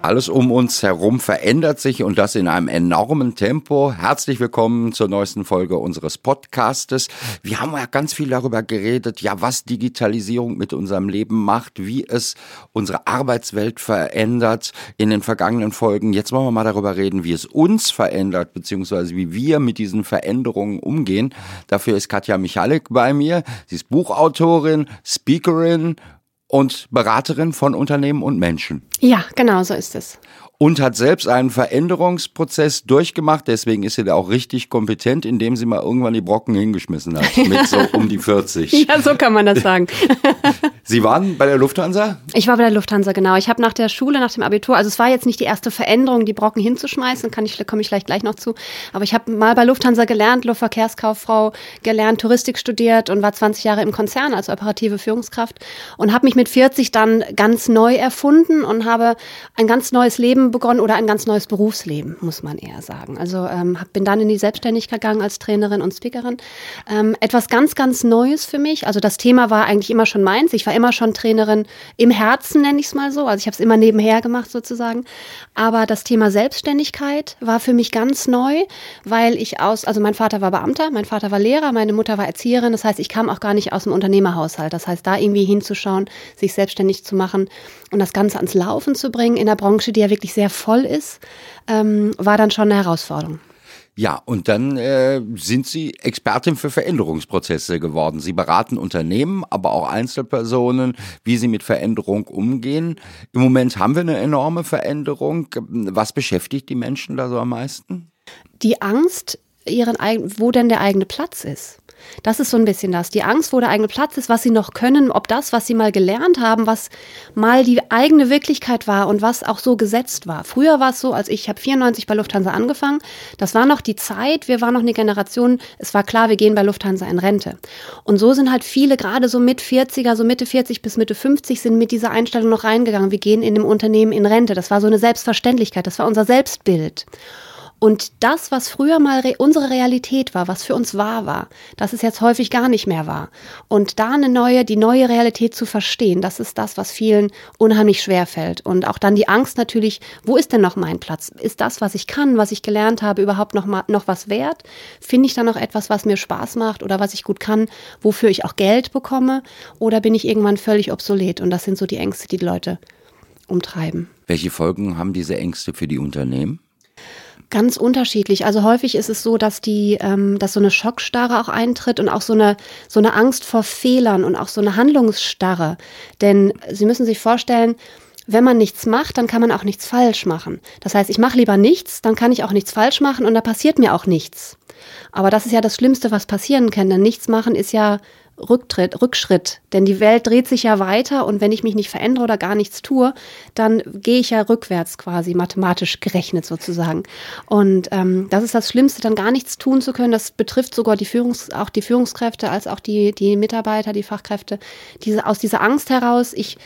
Alles um uns herum verändert sich und das in einem enormen Tempo. Herzlich willkommen zur neuesten Folge unseres Podcastes. Wir haben ja ganz viel darüber geredet, ja, was Digitalisierung mit unserem Leben macht, wie es unsere Arbeitswelt verändert in den vergangenen Folgen. Jetzt wollen wir mal darüber reden, wie es uns verändert, beziehungsweise wie wir mit diesen Veränderungen umgehen. Dafür ist Katja Michalik bei mir. Sie ist Buchautorin, Speakerin und Beraterin von Unternehmen und Menschen. Ja, genau so ist es und hat selbst einen Veränderungsprozess durchgemacht. Deswegen ist sie da auch richtig kompetent, indem sie mal irgendwann die Brocken hingeschmissen hat. Mit so um die 40. ja, so kann man das sagen. sie waren bei der Lufthansa? Ich war bei der Lufthansa, genau. Ich habe nach der Schule, nach dem Abitur, also es war jetzt nicht die erste Veränderung, die Brocken hinzuschmeißen, kann ich, komme ich vielleicht gleich noch zu. Aber ich habe mal bei Lufthansa gelernt, Luftverkehrskauffrau gelernt, Touristik studiert und war 20 Jahre im Konzern als operative Führungskraft und habe mich mit 40 dann ganz neu erfunden und habe ein ganz neues Leben begonnen oder ein ganz neues Berufsleben, muss man eher sagen. Also ähm, bin dann in die Selbstständigkeit gegangen als Trainerin und Speakerin. Ähm, etwas ganz, ganz Neues für mich. Also das Thema war eigentlich immer schon meins. Ich war immer schon Trainerin im Herzen, nenne ich es mal so. Also ich habe es immer nebenher gemacht sozusagen. Aber das Thema Selbstständigkeit war für mich ganz neu, weil ich aus, also mein Vater war Beamter, mein Vater war Lehrer, meine Mutter war Erzieherin. Das heißt, ich kam auch gar nicht aus dem Unternehmerhaushalt. Das heißt, da irgendwie hinzuschauen, sich selbstständig zu machen und das Ganze ans Laufen zu bringen in der Branche, die ja wirklich sehr voll ist, ähm, war dann schon eine Herausforderung. Ja, und dann äh, sind Sie Expertin für Veränderungsprozesse geworden. Sie beraten Unternehmen, aber auch Einzelpersonen, wie sie mit Veränderung umgehen. Im Moment haben wir eine enorme Veränderung. Was beschäftigt die Menschen da so am meisten? Die Angst, ihren, wo denn der eigene Platz ist. Das ist so ein bisschen das. Die Angst, wo der eigene Platz ist, was sie noch können, ob das, was sie mal gelernt haben, was mal die eigene Wirklichkeit war und was auch so gesetzt war. Früher war es so, als ich habe 94 bei Lufthansa angefangen, das war noch die Zeit, wir waren noch eine Generation, es war klar, wir gehen bei Lufthansa in Rente. Und so sind halt viele, gerade so mit 40er, so Mitte 40 bis Mitte 50, sind mit dieser Einstellung noch reingegangen, wir gehen in dem Unternehmen in Rente. Das war so eine Selbstverständlichkeit, das war unser Selbstbild. Und das, was früher mal re unsere Realität war, was für uns wahr war, das ist jetzt häufig gar nicht mehr wahr. Und da eine neue, die neue Realität zu verstehen, das ist das, was vielen unheimlich schwer fällt. Und auch dann die Angst natürlich, wo ist denn noch mein Platz? Ist das, was ich kann, was ich gelernt habe, überhaupt noch mal, noch was wert? Finde ich da noch etwas, was mir Spaß macht oder was ich gut kann, wofür ich auch Geld bekomme? Oder bin ich irgendwann völlig obsolet? Und das sind so die Ängste, die die Leute umtreiben. Welche Folgen haben diese Ängste für die Unternehmen? Ganz unterschiedlich. Also häufig ist es so, dass die, ähm, dass so eine Schockstarre auch eintritt und auch so eine so eine Angst vor Fehlern und auch so eine Handlungsstarre. Denn Sie müssen sich vorstellen, wenn man nichts macht, dann kann man auch nichts falsch machen. Das heißt, ich mache lieber nichts, dann kann ich auch nichts falsch machen und da passiert mir auch nichts. Aber das ist ja das Schlimmste, was passieren kann, denn nichts machen ist ja Rücktritt, Rückschritt. Denn die Welt dreht sich ja weiter und wenn ich mich nicht verändere oder gar nichts tue, dann gehe ich ja rückwärts quasi, mathematisch gerechnet sozusagen. Und ähm, das ist das Schlimmste, dann gar nichts tun zu können. Das betrifft sogar die Führungs-, auch die Führungskräfte als auch die, die Mitarbeiter, die Fachkräfte. Diese, aus dieser Angst heraus, ich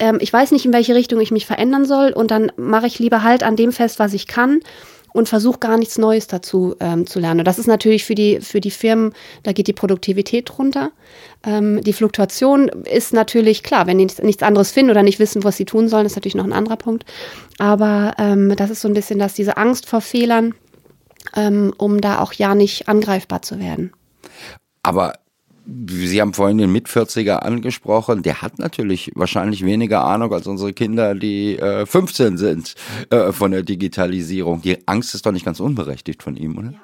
ähm, ich weiß nicht, in welche Richtung ich mich verändern soll und dann mache ich lieber halt an dem fest, was ich kann und versuche gar nichts Neues dazu ähm, zu lernen. Und das ist natürlich für die, für die Firmen, da geht die Produktivität runter. Ähm, die Fluktuation ist natürlich klar, wenn die nichts, nichts anderes finden oder nicht wissen, was sie tun sollen, ist natürlich noch ein anderer Punkt. Aber ähm, das ist so ein bisschen dass diese Angst vor Fehlern, ähm, um da auch ja nicht angreifbar zu werden. Aber Sie haben vorhin den Mit-40er angesprochen. Der hat natürlich wahrscheinlich weniger Ahnung als unsere Kinder, die äh, 15 sind äh, von der Digitalisierung. Die Angst ist doch nicht ganz unberechtigt von ihm, oder? Ja.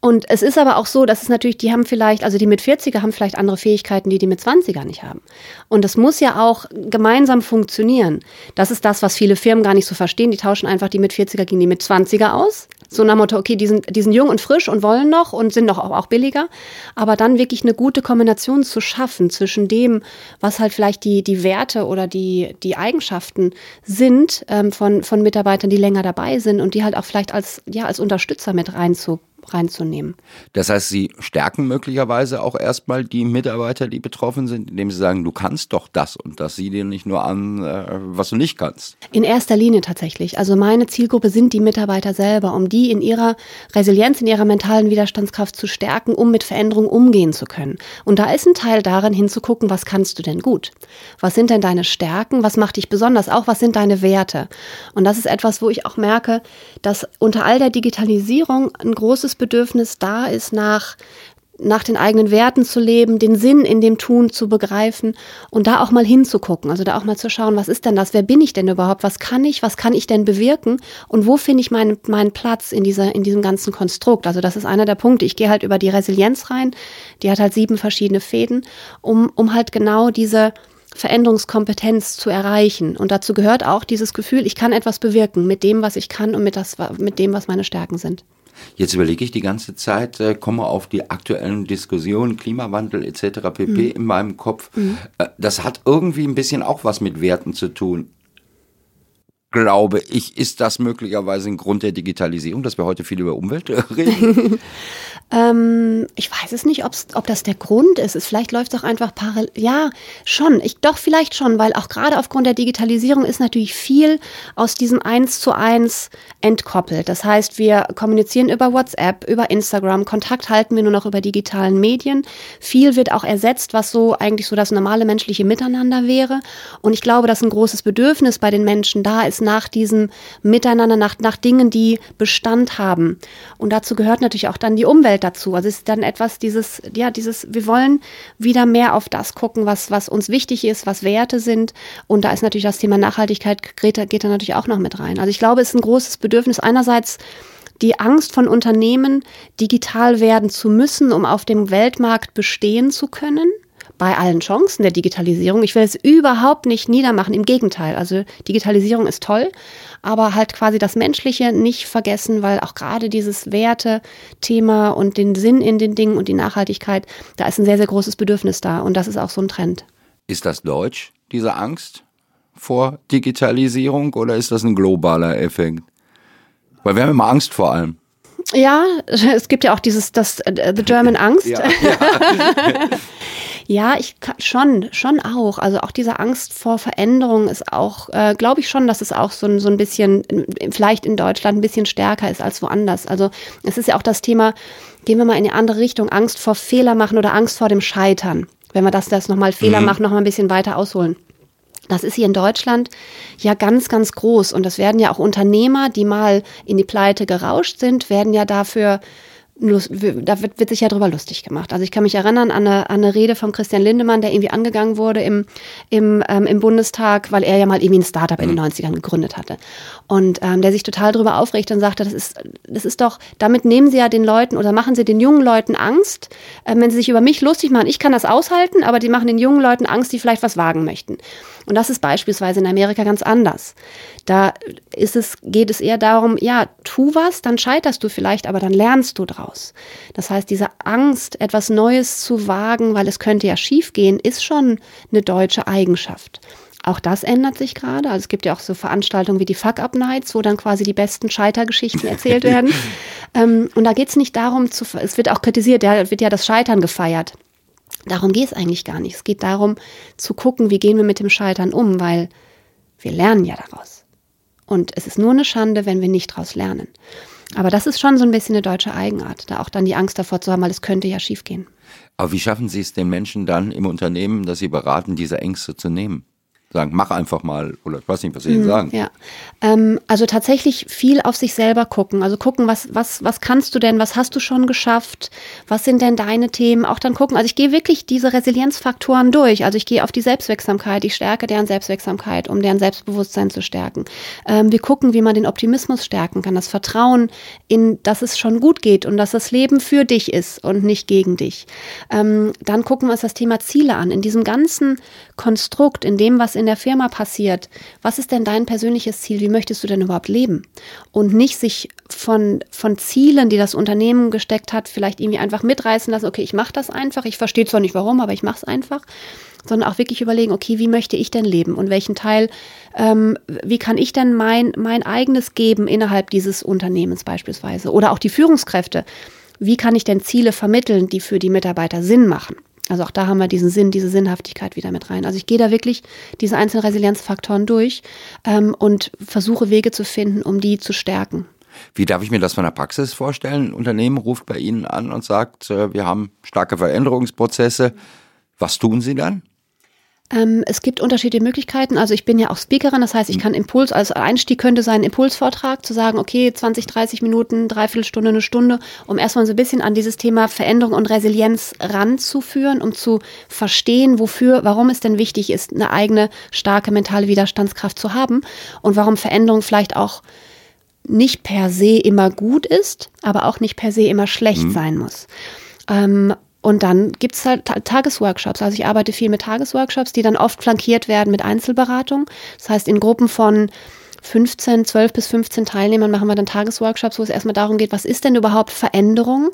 Und es ist aber auch so, dass es natürlich, die haben vielleicht, also die mit 40er haben vielleicht andere Fähigkeiten, die die mit 20er nicht haben. Und das muss ja auch gemeinsam funktionieren. Das ist das, was viele Firmen gar nicht so verstehen. Die tauschen einfach die mit 40er gegen die mit 20er aus. So nach Motto, okay, die sind, die sind jung und frisch und wollen noch und sind doch auch, auch billiger. Aber dann wirklich eine gute Kombination zu schaffen zwischen dem, was halt vielleicht die, die Werte oder die, die Eigenschaften sind ähm, von, von Mitarbeitern, die länger dabei sind und die halt auch vielleicht als, ja, als Unterstützer mit reinzubringen reinzunehmen. Das heißt, Sie stärken möglicherweise auch erstmal die Mitarbeiter, die betroffen sind, indem Sie sagen, du kannst doch das und das, sieh dir nicht nur an, äh, was du nicht kannst. In erster Linie tatsächlich. Also meine Zielgruppe sind die Mitarbeiter selber, um die in ihrer Resilienz, in ihrer mentalen Widerstandskraft zu stärken, um mit Veränderungen umgehen zu können. Und da ist ein Teil darin hinzugucken, was kannst du denn gut? Was sind denn deine Stärken? Was macht dich besonders? Auch was sind deine Werte? Und das ist etwas, wo ich auch merke, dass unter all der Digitalisierung ein großes Bedürfnis da ist nach nach den eigenen Werten zu leben, den Sinn in dem Tun zu begreifen und da auch mal hinzugucken, also da auch mal zu schauen, was ist denn das, wer bin ich denn überhaupt, was kann ich, was kann ich denn bewirken und wo finde ich meinen, meinen Platz in, dieser, in diesem ganzen Konstrukt. Also das ist einer der Punkte. Ich gehe halt über die Resilienz rein, die hat halt sieben verschiedene Fäden, um, um halt genau diese Veränderungskompetenz zu erreichen. Und dazu gehört auch dieses Gefühl, ich kann etwas bewirken mit dem, was ich kann und mit, das, mit dem, was meine Stärken sind. Jetzt überlege ich die ganze Zeit, äh, komme auf die aktuellen Diskussionen, Klimawandel etc. pp. Mhm. in meinem Kopf. Mhm. Äh, das hat irgendwie ein bisschen auch was mit Werten zu tun. Glaube ich, ist das möglicherweise ein Grund der Digitalisierung, dass wir heute viel über Umwelt reden? Ähm, ich weiß es nicht, ob's, ob das der Grund ist. Vielleicht läuft es auch einfach parallel. Ja, schon. Ich, doch, vielleicht schon, weil auch gerade aufgrund der Digitalisierung ist natürlich viel aus diesem Eins zu eins entkoppelt. Das heißt, wir kommunizieren über WhatsApp, über Instagram, Kontakt halten wir nur noch über digitalen Medien. Viel wird auch ersetzt, was so eigentlich so das normale menschliche Miteinander wäre. Und ich glaube, dass ein großes Bedürfnis bei den Menschen da ist nach diesem Miteinander, nach, nach Dingen, die Bestand haben. Und dazu gehört natürlich auch dann die Umwelt Umfeld dazu. Also es ist dann etwas dieses, ja, dieses, wir wollen wieder mehr auf das gucken, was, was uns wichtig ist, was Werte sind. Und da ist natürlich das Thema Nachhaltigkeit, Greta, geht da natürlich auch noch mit rein. Also ich glaube, es ist ein großes Bedürfnis einerseits, die Angst von Unternehmen, digital werden zu müssen, um auf dem Weltmarkt bestehen zu können bei allen Chancen der Digitalisierung. Ich will es überhaupt nicht niedermachen, im Gegenteil. Also Digitalisierung ist toll, aber halt quasi das Menschliche nicht vergessen, weil auch gerade dieses Werte-Thema und den Sinn in den Dingen und die Nachhaltigkeit, da ist ein sehr, sehr großes Bedürfnis da und das ist auch so ein Trend. Ist das deutsch, diese Angst vor Digitalisierung oder ist das ein globaler Effekt? Weil wir haben immer Angst vor allem. Ja, es gibt ja auch dieses, das uh, The German Angst. Ja, ja. Ja, ich kann, schon, schon auch. Also auch diese Angst vor Veränderung ist auch, äh, glaube ich schon, dass es auch so, ein so ein bisschen, vielleicht in Deutschland ein bisschen stärker ist als woanders. Also es ist ja auch das Thema, gehen wir mal in eine andere Richtung, Angst vor Fehler machen oder Angst vor dem Scheitern. Wenn wir das, das nochmal Fehler mhm. machen, nochmal ein bisschen weiter ausholen. Das ist hier in Deutschland ja ganz, ganz groß. Und das werden ja auch Unternehmer, die mal in die Pleite gerauscht sind, werden ja dafür da wird, wird sich ja drüber lustig gemacht. Also ich kann mich erinnern an eine, an eine Rede von Christian Lindemann, der irgendwie angegangen wurde im, im, ähm, im Bundestag, weil er ja mal irgendwie ein Startup in den 90ern mhm. gegründet hatte. Und ähm, der sich total drüber aufregt und sagte, das ist, das ist doch, damit nehmen sie ja den Leuten oder machen sie den jungen Leuten Angst, äh, wenn sie sich über mich lustig machen. Ich kann das aushalten, aber die machen den jungen Leuten Angst, die vielleicht was wagen möchten. Und das ist beispielsweise in Amerika ganz anders. Da ist es, geht es eher darum, ja, tu was, dann scheiterst du vielleicht, aber dann lernst du draus. Das heißt, diese Angst, etwas Neues zu wagen, weil es könnte ja schiefgehen, ist schon eine deutsche Eigenschaft. Auch das ändert sich gerade. Also es gibt ja auch so Veranstaltungen wie die Fuck-Up-Nights, wo dann quasi die besten Scheitergeschichten erzählt werden. ähm, und da geht es nicht darum, zu, es wird auch kritisiert, da wird ja das Scheitern gefeiert. Darum geht es eigentlich gar nicht. Es geht darum zu gucken, wie gehen wir mit dem Scheitern um, weil wir lernen ja daraus. Und es ist nur eine Schande, wenn wir nicht daraus lernen. Aber das ist schon so ein bisschen eine deutsche Eigenart, da auch dann die Angst davor zu haben, weil es könnte ja schiefgehen. Aber wie schaffen Sie es den Menschen dann im Unternehmen, dass Sie beraten, diese Ängste zu nehmen? Sagen, mach einfach mal oder ich weiß nicht, was sie mhm, sagen. Ja, ähm, also tatsächlich viel auf sich selber gucken. Also gucken, was was was kannst du denn, was hast du schon geschafft, was sind denn deine Themen? Auch dann gucken. Also ich gehe wirklich diese Resilienzfaktoren durch. Also ich gehe auf die Selbstwirksamkeit, ich stärke deren Selbstwirksamkeit, um deren Selbstbewusstsein zu stärken. Ähm, wir gucken, wie man den Optimismus stärken kann, das Vertrauen in, dass es schon gut geht und dass das Leben für dich ist und nicht gegen dich. Ähm, dann gucken wir uns das Thema Ziele an. In diesem ganzen Konstrukt, in dem was in der Firma passiert, was ist denn dein persönliches Ziel? Wie möchtest du denn überhaupt leben? Und nicht sich von, von Zielen, die das Unternehmen gesteckt hat, vielleicht irgendwie einfach mitreißen lassen, okay, ich mache das einfach, ich verstehe zwar nicht warum, aber ich mache es einfach, sondern auch wirklich überlegen, okay, wie möchte ich denn leben und welchen Teil, ähm, wie kann ich denn mein, mein eigenes geben innerhalb dieses Unternehmens beispielsweise oder auch die Führungskräfte. Wie kann ich denn Ziele vermitteln, die für die Mitarbeiter Sinn machen? Also auch da haben wir diesen Sinn, diese Sinnhaftigkeit wieder mit rein. Also ich gehe da wirklich diese einzelnen Resilienzfaktoren durch ähm, und versuche Wege zu finden, um die zu stärken. Wie darf ich mir das von der Praxis vorstellen? Ein Unternehmen ruft bei Ihnen an und sagt, äh, wir haben starke Veränderungsprozesse. Was tun Sie dann? Ähm, es gibt unterschiedliche Möglichkeiten. Also ich bin ja auch Speakerin, das heißt, ich kann Impuls, als Einstieg könnte sein Impulsvortrag, zu sagen, okay, 20, 30 Minuten, dreiviertel Stunde, eine Stunde, um erstmal so ein bisschen an dieses Thema Veränderung und Resilienz ranzuführen, um zu verstehen, wofür, warum es denn wichtig ist, eine eigene starke mentale Widerstandskraft zu haben und warum Veränderung vielleicht auch nicht per se immer gut ist, aber auch nicht per se immer schlecht mhm. sein muss. Ähm, und dann gibt's halt Tagesworkshops. Also ich arbeite viel mit Tagesworkshops, die dann oft flankiert werden mit Einzelberatung. Das heißt, in Gruppen von 15, 12 bis 15 Teilnehmern machen wir dann Tagesworkshops, wo es erstmal darum geht, was ist denn überhaupt Veränderung?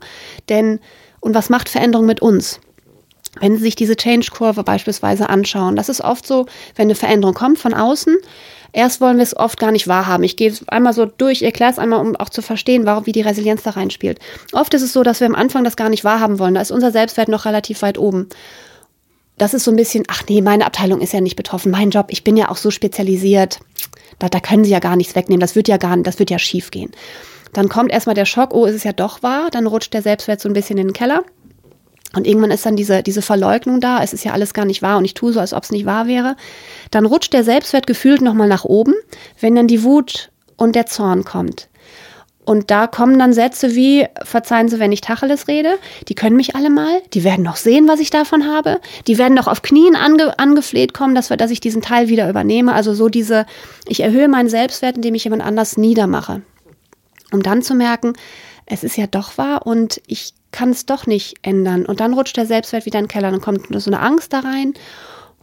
Denn, und was macht Veränderung mit uns? Wenn Sie sich diese Change-Kurve beispielsweise anschauen, das ist oft so, wenn eine Veränderung kommt von außen, Erst wollen wir es oft gar nicht wahrhaben. Ich gehe es einmal so durch, erkläre es einmal, um auch zu verstehen, warum, wie die Resilienz da reinspielt. Oft ist es so, dass wir am Anfang das gar nicht wahrhaben wollen. Da ist unser Selbstwert noch relativ weit oben. Das ist so ein bisschen, ach nee, meine Abteilung ist ja nicht betroffen. Mein Job, ich bin ja auch so spezialisiert. Da, da können sie ja gar nichts wegnehmen. Das wird ja gar das wird ja schief gehen. Dann kommt erstmal der Schock, oh, ist es ja doch wahr. Dann rutscht der Selbstwert so ein bisschen in den Keller. Und irgendwann ist dann diese, diese Verleugnung da, es ist ja alles gar nicht wahr und ich tue so, als ob es nicht wahr wäre. Dann rutscht der Selbstwert gefühlt nochmal nach oben, wenn dann die Wut und der Zorn kommt. Und da kommen dann Sätze wie, verzeihen Sie, wenn ich Tacheles rede, die können mich alle mal, die werden noch sehen, was ich davon habe, die werden noch auf Knien ange, angefleht kommen, dass, wir, dass ich diesen Teil wieder übernehme. Also so diese, ich erhöhe meinen Selbstwert, indem ich jemand anders niedermache. Um dann zu merken, es ist ja doch wahr und ich kann es doch nicht ändern. Und dann rutscht der Selbstwert wieder in den Keller, dann kommt so eine Angst da rein.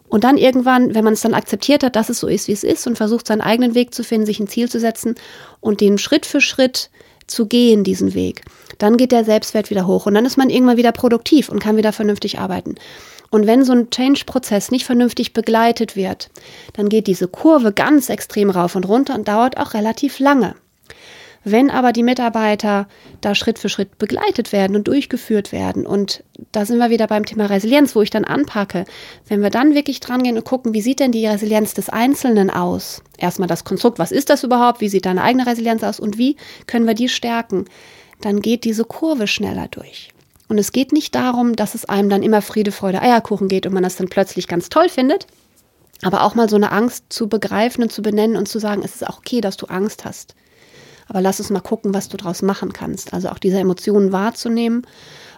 Und dann irgendwann, wenn man es dann akzeptiert hat, dass es so ist, wie es ist und versucht, seinen eigenen Weg zu finden, sich ein Ziel zu setzen und den Schritt für Schritt zu gehen, diesen Weg, dann geht der Selbstwert wieder hoch und dann ist man irgendwann wieder produktiv und kann wieder vernünftig arbeiten. Und wenn so ein Change-Prozess nicht vernünftig begleitet wird, dann geht diese Kurve ganz extrem rauf und runter und dauert auch relativ lange. Wenn aber die Mitarbeiter da Schritt für Schritt begleitet werden und durchgeführt werden, und da sind wir wieder beim Thema Resilienz, wo ich dann anpacke, wenn wir dann wirklich dran gehen und gucken, wie sieht denn die Resilienz des Einzelnen aus? Erstmal das Konstrukt, was ist das überhaupt? Wie sieht deine eigene Resilienz aus? Und wie können wir die stärken? Dann geht diese Kurve schneller durch. Und es geht nicht darum, dass es einem dann immer Friede, Freude, Eierkuchen geht und man das dann plötzlich ganz toll findet, aber auch mal so eine Angst zu begreifen und zu benennen und zu sagen, es ist auch okay, dass du Angst hast. Aber lass uns mal gucken, was du daraus machen kannst. Also auch diese Emotionen wahrzunehmen.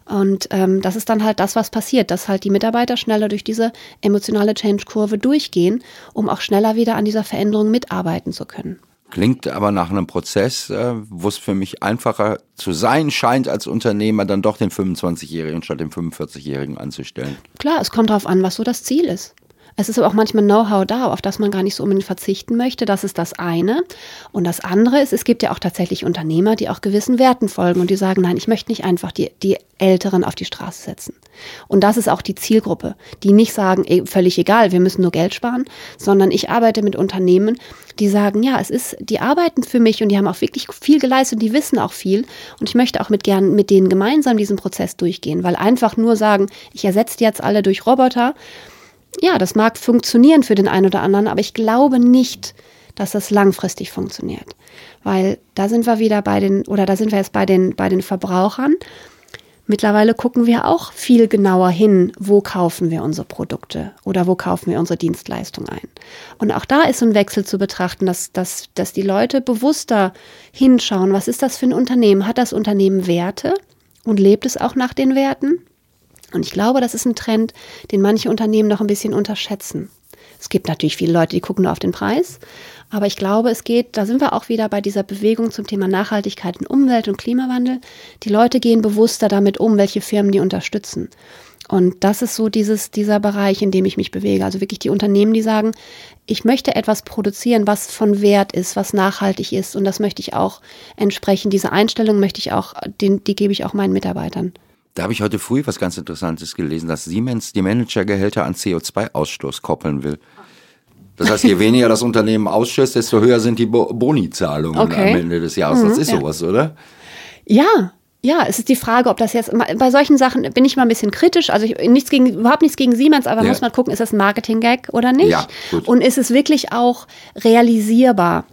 Und ähm, das ist dann halt das, was passiert, dass halt die Mitarbeiter schneller durch diese emotionale Change-Kurve durchgehen, um auch schneller wieder an dieser Veränderung mitarbeiten zu können. Klingt aber nach einem Prozess, äh, wo es für mich einfacher zu sein scheint, als Unternehmer dann doch den 25-Jährigen statt dem 45-Jährigen anzustellen. Klar, es kommt darauf an, was so das Ziel ist. Es ist aber auch manchmal Know-how da, auf das man gar nicht so unbedingt verzichten möchte. Das ist das eine. Und das andere ist, es gibt ja auch tatsächlich Unternehmer, die auch gewissen Werten folgen und die sagen, nein, ich möchte nicht einfach die, die Älteren auf die Straße setzen. Und das ist auch die Zielgruppe, die nicht sagen, ey, völlig egal, wir müssen nur Geld sparen, sondern ich arbeite mit Unternehmen, die sagen, ja, es ist, die arbeiten für mich und die haben auch wirklich viel geleistet und die wissen auch viel. Und ich möchte auch mit gern mit denen gemeinsam diesen Prozess durchgehen, weil einfach nur sagen, ich ersetze jetzt alle durch Roboter, ja, das mag funktionieren für den einen oder anderen, aber ich glaube nicht, dass das langfristig funktioniert. Weil da sind wir wieder bei den, oder da sind wir jetzt bei den, bei den Verbrauchern. Mittlerweile gucken wir auch viel genauer hin, wo kaufen wir unsere Produkte oder wo kaufen wir unsere Dienstleistung ein. Und auch da ist so ein Wechsel zu betrachten, dass, dass, dass die Leute bewusster hinschauen, was ist das für ein Unternehmen? Hat das Unternehmen Werte und lebt es auch nach den Werten? Und ich glaube, das ist ein Trend, den manche Unternehmen noch ein bisschen unterschätzen. Es gibt natürlich viele Leute, die gucken nur auf den Preis. Aber ich glaube, es geht, da sind wir auch wieder bei dieser Bewegung zum Thema Nachhaltigkeit in Umwelt und Klimawandel. Die Leute gehen bewusster damit um, welche Firmen die unterstützen. Und das ist so dieses, dieser Bereich, in dem ich mich bewege. Also wirklich die Unternehmen, die sagen, ich möchte etwas produzieren, was von Wert ist, was nachhaltig ist. Und das möchte ich auch entsprechend, diese Einstellung möchte ich auch, den, die gebe ich auch meinen Mitarbeitern. Da habe ich heute früh was ganz Interessantes gelesen, dass Siemens die Managergehälter an CO2-Ausstoß koppeln will. Das heißt, je weniger das Unternehmen ausstößt, desto höher sind die Bo Boni-Zahlungen Okay. am Ende des Jahres. Das ist ja. sowas, oder? Ja, ja, es ist die Frage, ob das jetzt bei solchen Sachen bin ich mal ein bisschen kritisch. Also ich, nichts gegen, überhaupt nichts gegen Siemens, aber Ja. muss man gucken, ist das ein Marketing-Gag oder nicht? Ja, gut. Und ist es wirklich auch realisierbar?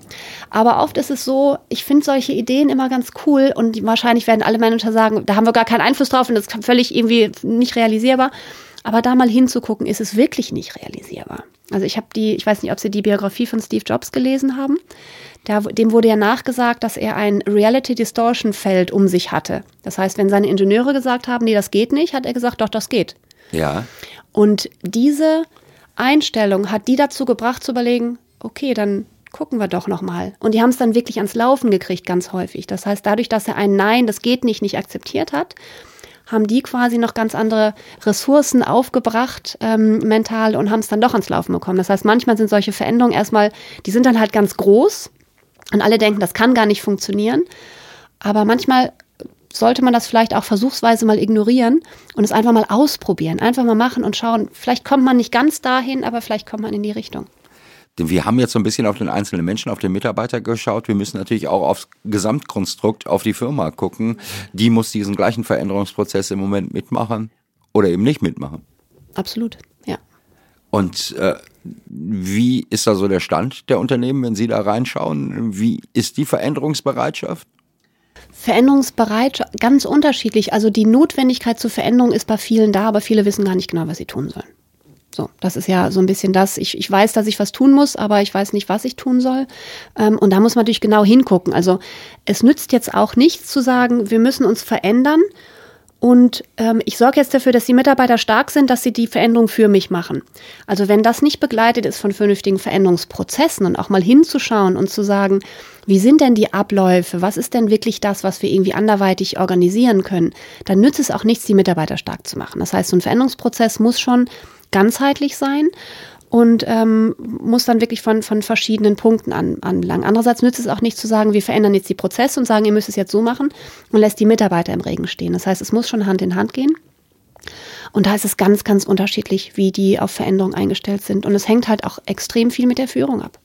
Aber oft ist es so, ich finde solche Ideen immer ganz cool und wahrscheinlich werden alle Manager sagen, da haben wir gar keinen Einfluss drauf und das ist völlig irgendwie nicht realisierbar. Aber da mal hinzugucken, ist es wirklich nicht realisierbar. Also ich habe die, ich weiß nicht, ob Sie die Biografie von Steve Jobs gelesen haben. Da, dem wurde ja nachgesagt, dass er ein Reality Distortion Feld um sich hatte. Das heißt, wenn seine Ingenieure gesagt haben, nee, das geht nicht, hat er gesagt, doch, das geht. Ja. Und diese Einstellung hat die dazu gebracht zu überlegen, okay, dann gucken wir doch noch mal. Und die haben es dann wirklich ans Laufen gekriegt, ganz häufig. Das heißt, dadurch, dass er ein Nein, das geht nicht, nicht akzeptiert hat, haben die quasi noch ganz andere Ressourcen aufgebracht, ähm, mental, und haben es dann doch ans Laufen bekommen. Das heißt, manchmal sind solche Veränderungen erstmal, die sind dann halt ganz groß und alle denken, das kann gar nicht funktionieren. Aber manchmal sollte man das vielleicht auch versuchsweise mal ignorieren und es einfach mal ausprobieren. Einfach mal machen und schauen. Vielleicht kommt man nicht ganz dahin, aber vielleicht kommt man in die Richtung. Denn wir haben jetzt so ein bisschen auf den einzelnen Menschen, auf den Mitarbeiter geschaut. Wir müssen natürlich auch aufs Gesamtkonstrukt, auf die Firma gucken. Die muss diesen gleichen Veränderungsprozess im Moment mitmachen oder eben nicht mitmachen. Absolut, ja. Und äh, wie ist da so der Stand der Unternehmen, wenn Sie da reinschauen? Wie ist die Veränderungsbereitschaft? Veränderungsbereit, ganz unterschiedlich. Also die Notwendigkeit zur Veränderung ist bei vielen da, aber viele wissen gar nicht genau, was sie tun sollen. So, das ist ja so ein bisschen das. Ich, ich weiß, dass ich was tun muss, aber ich weiß nicht, was ich tun soll. Ähm, und da muss man natürlich genau hingucken. Also es nützt jetzt auch nichts zu sagen, wir müssen uns verändern. Und ähm, ich sorge jetzt dafür, dass die Mitarbeiter stark sind, dass sie die Veränderung für mich machen. Also wenn das nicht begleitet ist von vernünftigen Veränderungsprozessen und auch mal hinzuschauen und zu sagen, wie sind denn die Abläufe, was ist denn wirklich das, was wir irgendwie anderweitig organisieren können, dann nützt es auch nichts, die Mitarbeiter stark zu machen. Das heißt, so ein Veränderungsprozess muss schon ganzheitlich sein und ähm, muss dann wirklich von, von verschiedenen Punkten an, anlangen. Andererseits nützt es auch nicht zu sagen, wir verändern jetzt die Prozesse und sagen, ihr müsst es jetzt so machen und lässt die Mitarbeiter im Regen stehen. Das heißt, es muss schon Hand in Hand gehen. Und da ist es ganz, ganz unterschiedlich, wie die auf Veränderung eingestellt sind. Und es hängt halt auch extrem viel mit der Führung ab.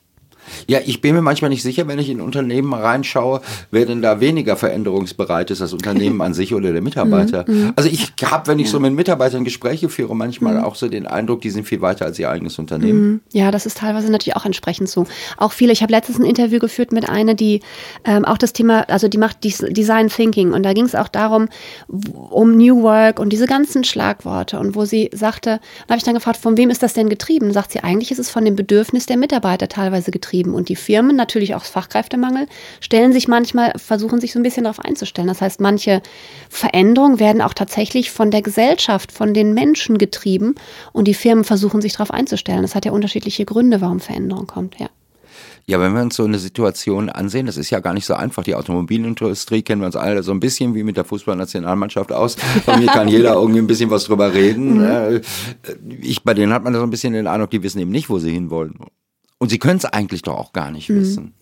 Ja, ich bin mir manchmal nicht sicher, wenn ich in Unternehmen reinschaue, wer denn da weniger veränderungsbereit ist, das Unternehmen an sich oder der Mitarbeiter. Also ich habe, wenn ich so mit Mitarbeitern Gespräche führe, manchmal auch so den Eindruck, die sind viel weiter als ihr eigenes Unternehmen. Ja, das ist teilweise natürlich auch entsprechend so. Auch viele, ich habe letztens ein Interview geführt mit einer, die ähm, auch das Thema, also die macht Des- Design Thinking und da ging es auch darum, um New Work und diese ganzen Schlagworte und wo sie sagte, da habe ich dann gefragt, von wem ist das denn getrieben? Sagt sie, eigentlich ist es von dem Bedürfnis der Mitarbeiter teilweise getrieben und die Firmen, natürlich auch Fachkräftemangel, stellen sich manchmal, versuchen sich so ein bisschen darauf einzustellen. Das heißt, manche Veränderungen werden auch tatsächlich von der Gesellschaft, von den Menschen getrieben und die Firmen versuchen sich darauf einzustellen. Das hat ja unterschiedliche Gründe, warum Veränderung kommt, ja. Ja, wenn wir uns so eine Situation ansehen, das ist ja gar nicht so einfach. Die Automobilindustrie kennen wir uns alle so ein bisschen wie mit der Fußballnationalmannschaft aus. Von mir kann jeder irgendwie ein bisschen was drüber reden. Äh, Ich, bei denen hat man so ein bisschen den Eindruck, die wissen eben nicht, wo sie hinwollen. Und sie können es eigentlich doch auch gar nicht wissen.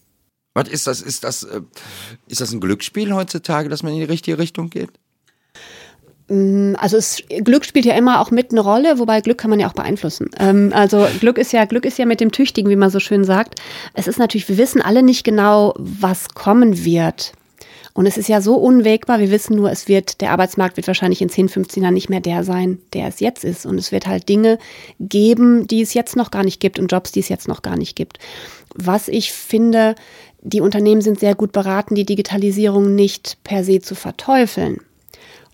Was ist das? Ist das, äh, ist das ein Glücksspiel heutzutage, dass man in die richtige Richtung geht? Also es, Glück spielt ja immer auch mit eine Rolle, wobei Glück kann man ja auch beeinflussen. Ähm, also Glück ist ja Glück ist ja mit dem Tüchtigen, wie man so schön sagt. Es ist natürlich, wir wissen alle nicht genau, was kommen wird. Und es ist ja so unwägbar, wir wissen nur, es wird, der Arbeitsmarkt wird wahrscheinlich in 10, 15 Jahren nicht mehr der sein, der es jetzt ist. Und es wird halt Dinge geben, die es jetzt noch gar nicht gibt und Jobs, die es jetzt noch gar nicht gibt. Was ich finde, die Unternehmen sind sehr gut beraten, die Digitalisierung nicht per se zu verteufeln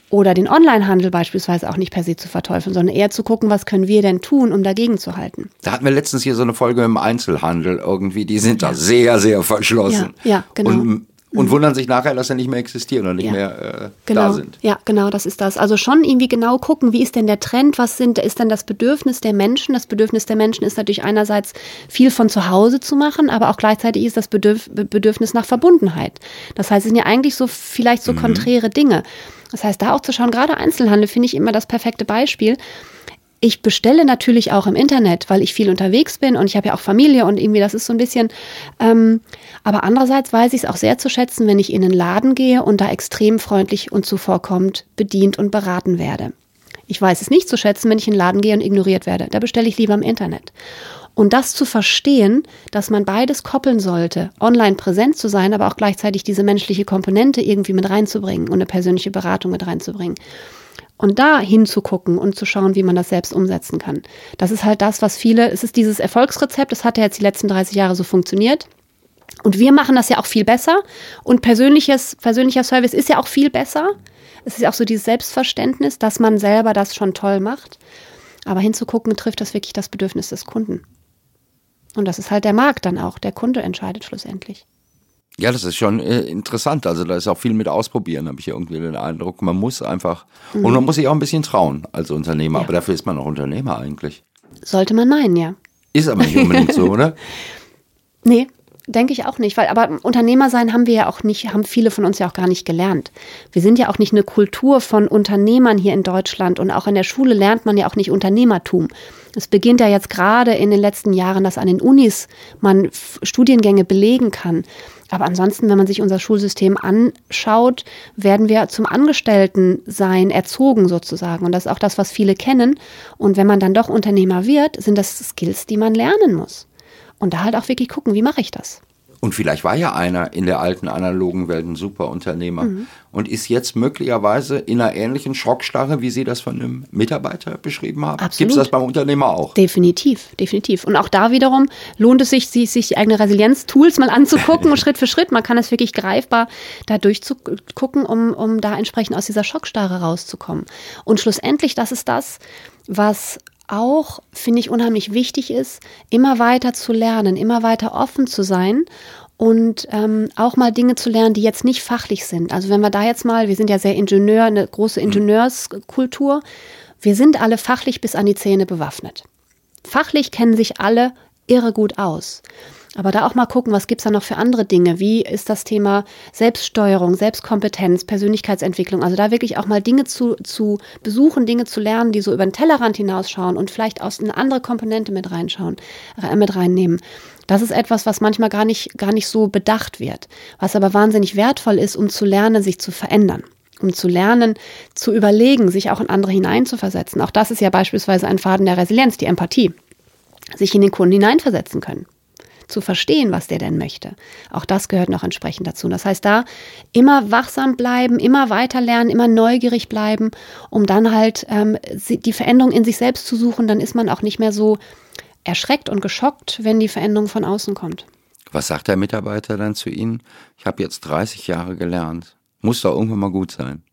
oder den Onlinehandel beispielsweise auch nicht per se zu verteufeln, sondern eher zu gucken, was können wir denn tun, um dagegen zu halten. Da hatten wir letztens hier so eine Folge im Einzelhandel irgendwie. Die sind da sehr, sehr verschlossen. Ja, ja, genau. Und, und wundern sich nachher, dass sie nicht mehr existieren und nicht Ja. mehr äh, Genau. da sind. Ja, genau, das ist das. Also schon irgendwie genau gucken, wie ist denn der Trend, was sind, ist denn das Bedürfnis der Menschen? Das Bedürfnis der Menschen ist natürlich einerseits viel von zu Hause zu machen, aber auch gleichzeitig ist das Bedürf Bedürfnis nach Verbundenheit. Das heißt, es sind ja eigentlich so vielleicht so konträre Dinge. Das heißt, da auch zu schauen, gerade Einzelhandel finde ich immer das perfekte Beispiel. Ich bestelle natürlich auch im Internet, weil ich viel unterwegs bin und ich habe ja auch Familie und irgendwie das ist so ein bisschen. Ähm, aber andererseits weiß ich es auch sehr zu schätzen, wenn ich in einen Laden gehe und da extrem freundlich und zuvorkommend bedient und beraten werde. Ich weiß es nicht zu schätzen, wenn ich in den Laden gehe und ignoriert werde. Da bestelle ich lieber im Internet. Und das zu verstehen, dass man beides koppeln sollte, online präsent zu sein, aber auch gleichzeitig diese menschliche Komponente irgendwie mit reinzubringen und eine persönliche Beratung mit reinzubringen. Und da hinzugucken und zu schauen, wie man das selbst umsetzen kann. Das ist halt das, was viele, es ist dieses Erfolgsrezept, das hat ja jetzt die letzten 30 Jahre so funktioniert. Und wir machen das ja auch viel besser. Und persönliches, persönlicher Service ist ja auch viel besser. Es ist auch so dieses Selbstverständnis, dass man selber das schon toll macht. Aber hinzugucken, trifft das wirklich das Bedürfnis des Kunden. Und das ist halt der Markt dann auch. Der Kunde entscheidet schlussendlich. Ja, das ist schon äh, interessant. Also da ist auch viel mit ausprobieren, habe ich irgendwie den Eindruck. Man muss einfach, mhm. und man muss sich auch ein bisschen trauen als Unternehmer. Ja. Aber dafür ist man auch Unternehmer eigentlich. Sollte man meinen, ja. Ist aber nicht unbedingt so, oder? Nee, denke ich auch nicht, weil aber Unternehmer sein haben wir ja auch nicht, haben viele von uns ja auch gar nicht gelernt. Wir sind ja auch nicht eine Kultur von Unternehmern hier in Deutschland und auch in der Schule lernt man ja auch nicht Unternehmertum. Es beginnt ja jetzt gerade in den letzten Jahren, dass an den Unis man Studiengänge belegen kann. Aber ansonsten, wenn man sich unser Schulsystem anschaut, werden wir zum Angestelltensein erzogen sozusagen. Und das ist auch das, was viele kennen. Und wenn man dann doch Unternehmer wird, sind das Skills, die man lernen muss. Und da halt auch wirklich gucken, wie mache ich das? Und vielleicht war ja einer in der alten analogen Welt ein super Unternehmer mhm. und ist jetzt möglicherweise in einer ähnlichen Schockstarre, wie Sie das von einem Mitarbeiter beschrieben haben. Gibt es das beim Unternehmer auch? Definitiv, definitiv. Und auch da wiederum lohnt es sich, sich, sich die eigene Resilienz-Tools mal anzugucken, Schritt für Schritt. Man kann es wirklich greifbar da durchzugucken, um, um da entsprechend aus dieser Schockstarre rauszukommen. Und schlussendlich, das ist das, was auch, finde ich, unheimlich wichtig ist, immer weiter zu lernen, immer weiter offen zu sein und ähm, auch mal Dinge zu lernen, die jetzt nicht fachlich sind. Also wenn wir da jetzt mal, wir sind ja sehr Ingenieur, eine große Ingenieurskultur, wir sind alle fachlich bis an die Zähne bewaffnet. Fachlich kennen sich alle irre gut aus. Aber da auch mal gucken, was gibt es da noch für andere Dinge? Wie ist das Thema Selbststeuerung, Selbstkompetenz, Persönlichkeitsentwicklung? Also da wirklich auch mal Dinge zu, zu besuchen, Dinge zu lernen, die so über den Tellerrand hinausschauen und vielleicht aus eine andere Komponente mit reinschauen, mit reinnehmen. Das ist etwas, was manchmal gar nicht, gar nicht so bedacht wird, was aber wahnsinnig wertvoll ist, um zu lernen, sich zu verändern um zu lernen, zu überlegen, sich auch in andere hineinzuversetzen. Auch das ist ja beispielsweise ein Faden der Resilienz, die Empathie. Sich in den Kunden hineinversetzen können zu verstehen, was der denn möchte. Auch das gehört noch entsprechend dazu. Das heißt, da immer wachsam bleiben, immer weiter lernen, immer neugierig bleiben, um dann halt ähm, die Veränderung in sich selbst zu suchen. Dann ist man auch nicht mehr so erschreckt und geschockt, wenn die Veränderung von außen kommt. Was sagt der Mitarbeiter dann zu Ihnen? Ich habe jetzt 30 Jahre gelernt. Muss doch irgendwann mal gut sein.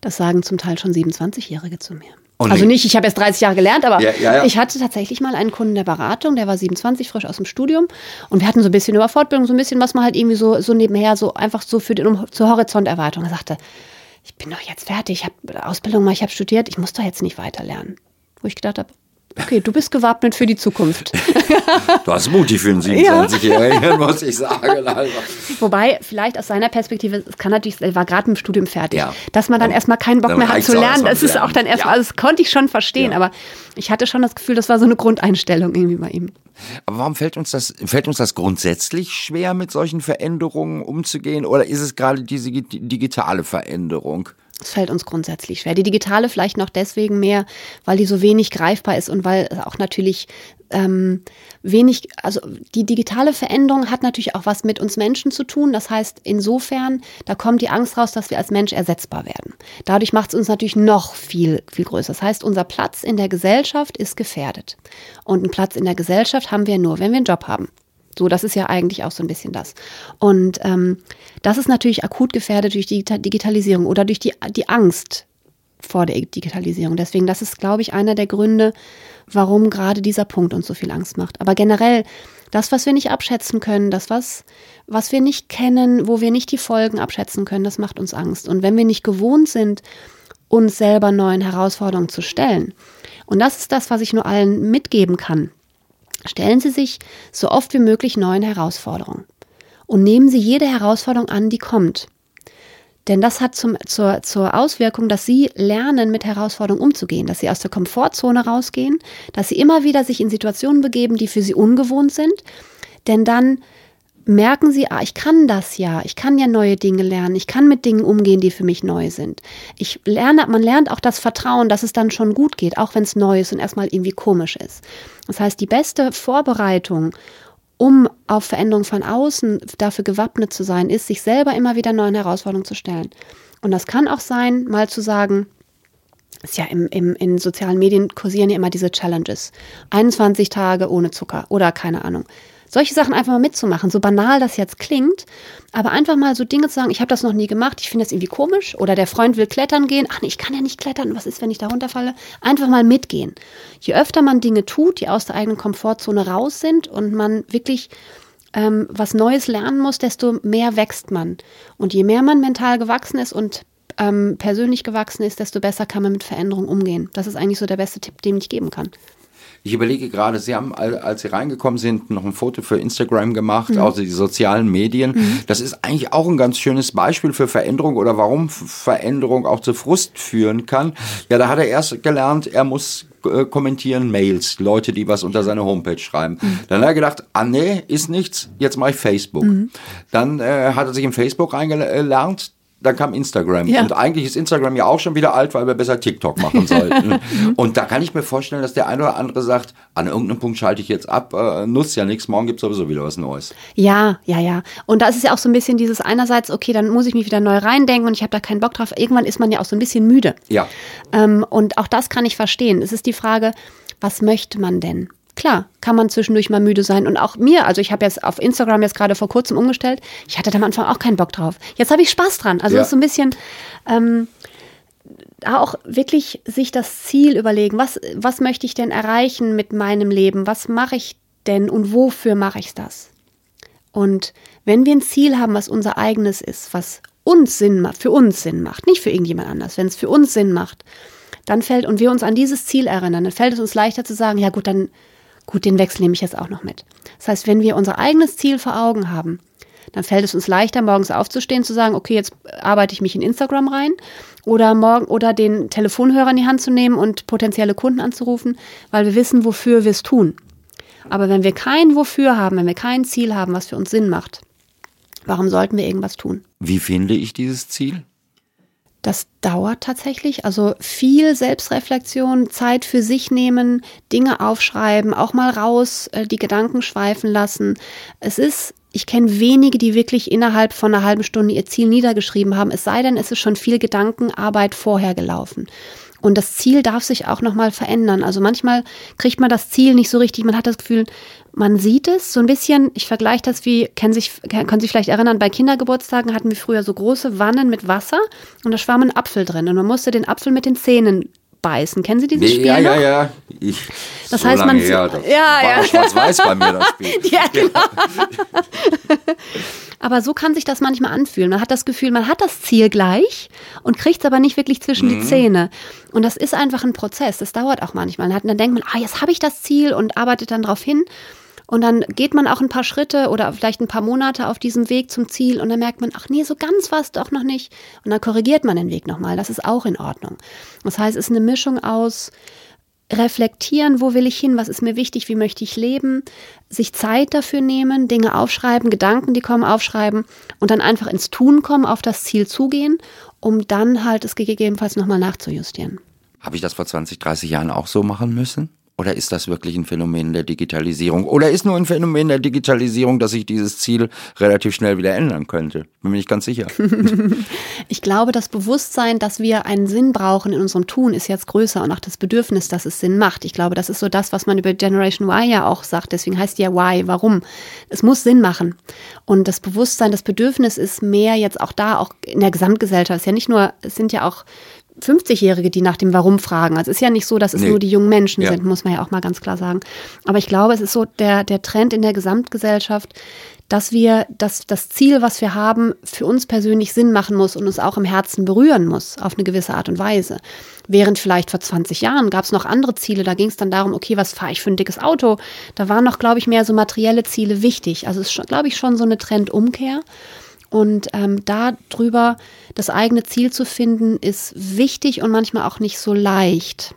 Das sagen zum Teil schon 27-Jährige zu mir. Oh, also nicht, ich habe erst 30 Jahre gelernt, aber ja, ja, ja. ich hatte tatsächlich mal einen Kunden der Beratung, der war 27, frisch aus dem Studium. Und wir hatten so ein bisschen über Fortbildung, so ein bisschen, was man halt irgendwie so, so nebenher, so einfach so für den, um, zur Horizonterweiterung. Er sagte, ich bin doch jetzt fertig, ich habe Ausbildung mal, ich habe studiert, ich muss doch jetzt nicht weiter lernen. Wo ich gedacht habe, Okay, du bist gewappnet für die Zukunft. du hast mutig für einen 27-Jährigen, ja. muss ich sagen. Also. Wobei, vielleicht aus seiner Perspektive, es kann natürlich, er war gerade dem Studium fertig, ja. dass man dann erstmal keinen Bock mehr hat zu lernen. Das ist auch dann erstmal, ja. also das konnte ich schon verstehen, aber ich hatte schon das Gefühl, das war so eine Grundeinstellung irgendwie bei ihm. Aber warum fällt uns das, fällt uns das grundsätzlich schwer, mit solchen Veränderungen umzugehen? Oder ist es gerade diese digitale Veränderung? Es fällt uns grundsätzlich schwer. Die digitale vielleicht noch deswegen mehr, weil die so wenig greifbar ist und weil auch natürlich ähm, wenig, also die digitale Veränderung hat natürlich auch was mit uns Menschen zu tun. Das heißt, insofern, da kommt die Angst raus, dass wir als Mensch ersetzbar werden. Dadurch macht es uns natürlich noch viel, viel größer. Das heißt, unser Platz in der Gesellschaft ist gefährdet. Und einen Platz in der Gesellschaft haben wir nur, wenn wir einen Job haben. So, das ist ja eigentlich auch so ein bisschen das. Und ähm, das ist natürlich akut gefährdet durch die Digitalisierung oder durch die, die Angst vor der Digitalisierung. Deswegen, das ist, glaube ich, einer der Gründe, warum gerade dieser Punkt uns so viel Angst macht. Aber generell, das, was wir nicht abschätzen können, das, was, was wir nicht kennen, wo wir nicht die Folgen abschätzen können, das macht uns Angst. Und wenn wir nicht gewohnt sind, uns selber neuen Herausforderungen zu stellen, und das ist das, was ich nur allen mitgeben kann, Stellen Sie sich so oft wie möglich neuen Herausforderungen und nehmen Sie jede Herausforderung an, die kommt. Denn das hat zum, zur, zur Auswirkung, dass sie lernen, mit Herausforderungen umzugehen, dass sie aus der Komfortzone rausgehen, dass sie immer wieder sich in Situationen begeben, die für sie ungewohnt sind. Denn dann merken sie, ah, ich kann das ja, ich kann ja neue Dinge lernen, ich kann mit Dingen umgehen, die für mich neu sind. Ich lerne, man lernt auch das Vertrauen, dass es dann schon gut geht, auch wenn es neu ist und erstmal irgendwie komisch ist. Das heißt, die beste Vorbereitung um auf Veränderungen von außen dafür gewappnet zu sein, ist, sich selber immer wieder neuen Herausforderungen zu stellen. Und das kann auch sein, mal zu sagen, ist ja im, im, in sozialen Medien kursieren ja immer diese Challenges. 21 Tage ohne Zucker oder keine Ahnung solche Sachen einfach mal mitzumachen, so banal das jetzt klingt, aber einfach mal so Dinge zu sagen, ich habe das noch nie gemacht, ich finde das irgendwie komisch oder der Freund will klettern gehen, ach nee, ich kann ja nicht klettern, was ist, wenn ich da runterfalle? Einfach mal mitgehen. Je öfter man Dinge tut, die aus der eigenen Komfortzone raus sind und man wirklich ähm, was Neues lernen muss, desto mehr wächst man. Und je mehr man mental gewachsen ist und ähm, persönlich gewachsen ist, desto besser kann man mit Veränderungen umgehen. Das ist eigentlich so der beste Tipp, den ich geben kann. Ich überlege gerade, Sie haben, als Sie reingekommen sind, noch ein Foto für Instagram gemacht, mhm. also die sozialen Medien. Mhm. Das ist eigentlich auch ein ganz schönes Beispiel für Veränderung oder warum Veränderung auch zu Frust führen kann. Ja, da hat er erst gelernt, er muss äh, kommentieren Mails, Leute, die was unter seine Homepage schreiben. Mhm. Dann hat er gedacht, ah nee, ist nichts, jetzt mache ich Facebook. Mhm. Dann äh, hat er sich in Facebook reingelernt, dann kam Instagram. Ja. Und eigentlich ist Instagram ja auch schon wieder alt, weil wir besser TikTok machen sollten. und da kann ich mir vorstellen, dass der eine oder andere sagt, an irgendeinem Punkt schalte ich jetzt ab, äh, nutzt ja nichts, morgen gibt es sowieso wieder was Neues. Ja, ja, ja. Und da ist es ja auch so ein bisschen dieses einerseits, okay, dann muss ich mich wieder neu reindenken und ich habe da keinen Bock drauf. Irgendwann ist man ja auch so ein bisschen müde. Ja. Ähm, und auch das kann ich verstehen. Es ist die Frage, was möchte man denn? Klar, kann man zwischendurch mal müde sein. Und auch mir, also ich habe jetzt auf Instagram jetzt gerade vor kurzem umgestellt. Ich hatte da am Anfang auch keinen Bock drauf. Jetzt habe ich Spaß dran. Also ja. ist so ein bisschen ähm, auch wirklich sich das Ziel überlegen. Was, was möchte ich denn erreichen mit meinem Leben? Was mache ich denn und wofür mache ich das? Und wenn wir ein Ziel haben, was unser eigenes ist, was uns Sinn macht, für uns Sinn macht, nicht für irgendjemand anders, wenn es für uns Sinn macht, dann fällt und wir uns an dieses Ziel erinnern, dann fällt es uns leichter zu sagen, ja gut, dann Gut, den Wechsel nehme ich jetzt auch noch mit. Das heißt, wenn wir unser eigenes Ziel vor Augen haben, dann fällt es uns leichter, morgens aufzustehen, zu sagen, okay, jetzt arbeite ich mich in Instagram rein oder morgen oder den Telefonhörer in die Hand zu nehmen und potenzielle Kunden anzurufen, weil wir wissen, wofür wir es tun. Aber wenn wir kein Wofür haben, wenn wir kein Ziel haben, was für uns Sinn macht, warum sollten wir irgendwas tun? Wie finde ich dieses Ziel? Das dauert tatsächlich. Also viel Selbstreflexion, Zeit für sich nehmen, Dinge aufschreiben, auch mal raus, äh, die Gedanken schweifen lassen. Es ist, ich kenne wenige, die wirklich innerhalb von einer halben Stunde ihr Ziel niedergeschrieben haben. Es sei denn, es ist schon viel Gedankenarbeit vorher gelaufen. Und das Ziel darf sich auch nochmal verändern. Also manchmal kriegt man das Ziel nicht so richtig. Man hat das Gefühl, man sieht es so ein bisschen. Ich vergleiche das wie, kennen sich, können Sie vielleicht erinnern, bei Kindergeburtstagen hatten wir früher so große Wannen mit Wasser und da schwamm ein Apfel drin. Und man musste den Apfel mit den Zähnen beißen. Kennen Sie dieses Spiel? Ja, ja, ja. Ich, das so heißt, man. Her, das ja, war ja. schwarz-weiß bei mir das Spiel. ja, genau. aber so kann sich das manchmal anfühlen. Man hat das Gefühl, man hat das Ziel gleich und kriegt es aber nicht wirklich zwischen mhm. die Zähne. Und das ist einfach ein Prozess. Das dauert auch manchmal. dann denkt man, ah, jetzt habe ich das Ziel und arbeitet dann darauf hin. Und dann geht man auch ein paar Schritte oder vielleicht ein paar Monate auf diesem Weg zum Ziel und dann merkt man, ach nee, so ganz war es doch noch nicht. Und dann korrigiert man den Weg nochmal. Das ist auch in Ordnung. Das heißt, es ist eine Mischung aus reflektieren, wo will ich hin, was ist mir wichtig, wie möchte ich leben, sich Zeit dafür nehmen, Dinge aufschreiben, Gedanken, die kommen, aufschreiben und dann einfach ins Tun kommen, auf das Ziel zugehen, um dann halt es gegebenenfalls nochmal nachzujustieren. Habe ich das vor 20, 30 Jahren auch so machen müssen? Oder ist das wirklich ein Phänomen der Digitalisierung? Oder ist nur ein Phänomen der Digitalisierung, dass sich dieses Ziel relativ schnell wieder ändern könnte? Bin mir nicht ganz sicher. ich glaube, das Bewusstsein, dass wir einen Sinn brauchen in unserem Tun, ist jetzt größer und auch das Bedürfnis, dass es Sinn macht. Ich glaube, das ist so das, was man über Generation Y ja auch sagt. Deswegen heißt ja Y. Warum? Es muss Sinn machen. Und das Bewusstsein, das Bedürfnis ist mehr jetzt auch da, auch in der Gesamtgesellschaft. Es ist ja nicht nur, es sind ja auch 50-Jährige, die nach dem Warum fragen. Also es ist ja nicht so, dass es nee. nur die jungen Menschen ja. sind, muss man ja auch mal ganz klar sagen. Aber ich glaube, es ist so der, der Trend in der Gesamtgesellschaft, dass wir dass das Ziel, was wir haben, für uns persönlich Sinn machen muss und uns auch im Herzen berühren muss, auf eine gewisse Art und Weise. Während vielleicht vor 20 Jahren gab es noch andere Ziele, da ging es dann darum, okay, was fahre ich für ein dickes Auto? Da waren noch, glaube ich, mehr so materielle Ziele wichtig. Also es ist, glaube ich, schon so eine Trendumkehr. Und ähm, darüber das eigene Ziel zu finden, ist wichtig und manchmal auch nicht so leicht,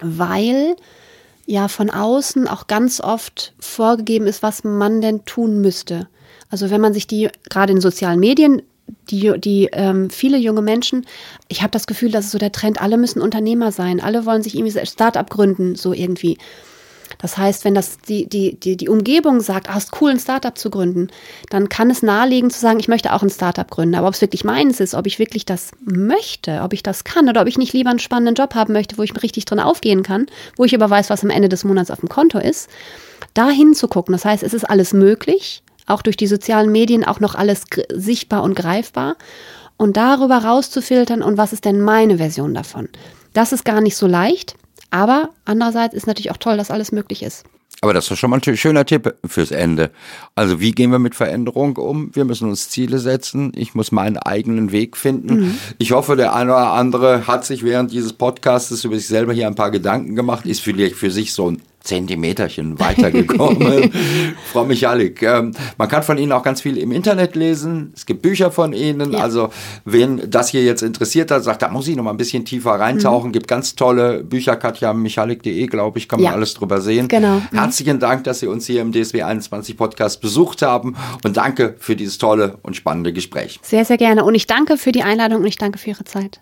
weil ja von außen auch ganz oft vorgegeben ist, was man denn tun müsste. Also wenn man sich die gerade in sozialen Medien die, die ähm, viele junge Menschen, ich habe das Gefühl, das ist so der Trend, alle müssen Unternehmer sein, alle wollen sich irgendwie Start-up gründen, so irgendwie. Das heißt, wenn das die, die, die, die Umgebung sagt, ah, ist cool, ein Startup zu gründen, dann kann es naheliegen zu sagen, ich möchte auch ein Startup gründen. Aber ob es wirklich meins ist, ob ich wirklich das möchte, ob ich das kann oder ob ich nicht lieber einen spannenden Job haben möchte, wo ich richtig drin aufgehen kann, wo ich aber weiß, was am Ende des Monats auf dem Konto ist, da hinzugucken. Das heißt, es ist alles möglich, auch durch die sozialen Medien auch noch alles sichtbar und greifbar. Und darüber rauszufiltern, und was ist denn meine Version davon? Das ist gar nicht so leicht. Aber andererseits ist natürlich auch toll, dass alles möglich ist. Aber das ist schon mal ein schöner Tipp fürs Ende. Also wie gehen wir mit Veränderung um? Wir müssen uns Ziele setzen. Ich muss meinen eigenen Weg finden. Mhm. Ich hoffe, der eine oder andere hat sich während dieses Podcasts über sich selber hier ein paar Gedanken gemacht, ist vielleicht für sich so ein Zentimeterchen weitergekommen. Frau Michalik, ähm, man kann von Ihnen auch ganz viel im Internet lesen. Es gibt Bücher von Ihnen. Ja. Also, wen das hier jetzt interessiert hat, sagt, da muss ich noch mal ein bisschen tiefer reintauchen. Mhm. Gibt ganz tolle Bücher, katjamichalik.de, glaube ich, kann man ja. alles drüber sehen. Genau. Mhm. Herzlichen Dank, dass Sie uns hier im DSW 21 Podcast besucht haben und danke für dieses tolle und spannende Gespräch. Sehr, sehr gerne. Und ich danke für die Einladung und ich danke für Ihre Zeit.